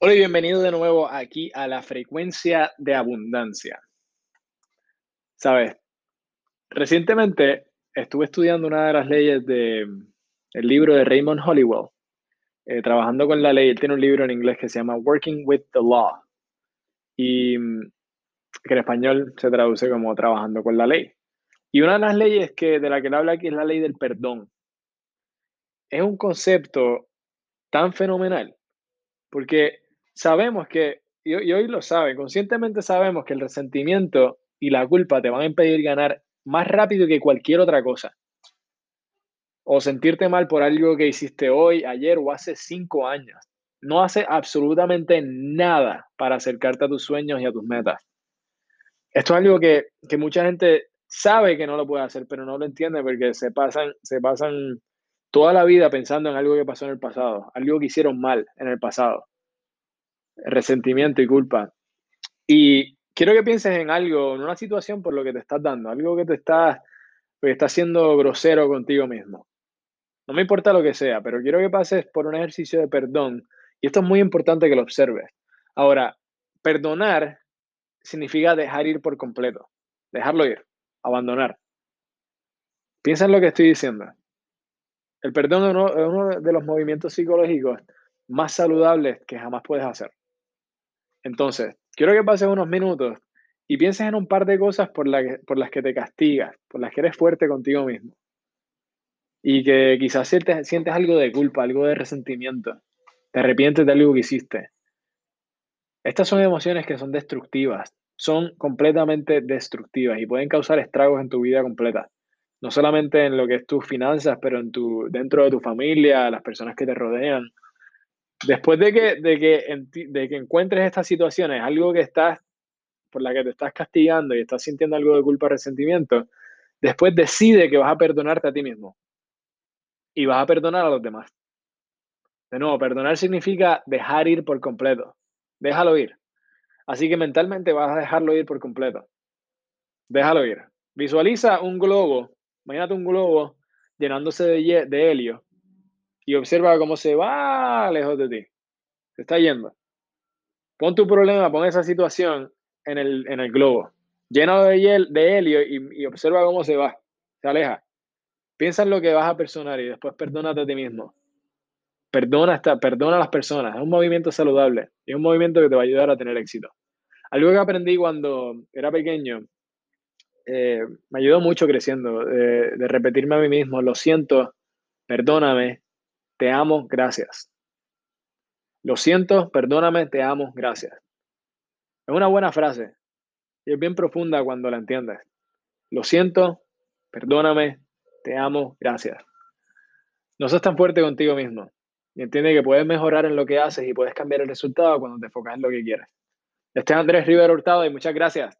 Hola y bienvenido de nuevo aquí a la frecuencia de abundancia. Sabes, recientemente estuve estudiando una de las leyes del libro de Raymond Hollywell, eh, trabajando con la ley. Él tiene un libro en inglés que se llama Working with the Law y que en español se traduce como trabajando con la ley. Y una de las leyes que, de la que él habla aquí es la ley del perdón. Es un concepto tan fenomenal porque sabemos que, y, hoy lo saben, conscientemente sabemos que el resentimiento y la culpa te van a impedir ganar más rápido que cualquier otra cosa. O sentirte mal por algo que hiciste hoy, ayer o hace cinco años. No hace absolutamente nada para acercarte a tus sueños y a tus metas. Esto es algo que, que mucha gente sabe que no lo puede hacer, pero no lo entiende porque se pasan, se pasan toda la vida pensando en algo que pasó en el pasado, algo que hicieron mal en el pasado resentimiento y culpa. Y quiero que pienses en algo, en una situación por lo que te estás dando, algo que te está, que está siendo grosero contigo mismo. No me importa lo que sea, pero quiero que pases por un ejercicio de perdón. Y esto es muy importante que lo observes. Ahora, perdonar significa dejar ir por completo, dejarlo ir, abandonar. Piensa en lo que estoy diciendo. El perdón es uno de los movimientos psicológicos más saludables que jamás puedes hacer. Entonces, quiero que pases unos minutos y pienses en un par de cosas por, las que te castigas, por las que eres fuerte contigo mismo. Y que quizás sientes, sientes algo de culpa, algo de resentimiento, te arrepientes de algo que hiciste. Estas son emociones que son destructivas, son completamente destructivas y pueden causar estragos en tu vida completa. No solamente en lo que es tus finanzas, pero en tu, dentro de tu familia, las personas que te rodean, Después de que, de que, de que encuentres estas situaciones, algo que estás, por la que te estás castigando y estás sintiendo algo de culpa resentimiento, después decide que vas a perdonarte a ti mismo y vas a perdonar a los demás. De nuevo, perdonar significa dejar ir por completo. Déjalo ir. Así que mentalmente vas a dejarlo ir por completo. Déjalo ir. Visualiza un globo. Imagínate un globo llenándose de, de helio y observa cómo se va lejos de ti. Se está yendo. Pon tu problema, pon esa situación en el, en el globo, lleno de, de helio y, observa cómo se va, se aleja. Piensa en lo que vas a personar y después perdónate a ti mismo. Perdona, hasta, perdona a las personas. Es un movimiento saludable es un movimiento que te va a ayudar a tener éxito. Algo que aprendí cuando era pequeño, eh, me ayudó mucho creciendo, de repetirme a mí mismo, lo siento, perdóname, te amo, gracias. Lo siento, perdóname, te amo, gracias. Es una buena frase y es bien profunda cuando la entiendes. Lo siento, perdóname, te amo, gracias. No seas tan fuerte contigo mismo y entiende que puedes mejorar en lo que haces y puedes cambiar el resultado cuando te enfocas en lo que quieres. Este es Andrés Rivera Hurtado y muchas gracias.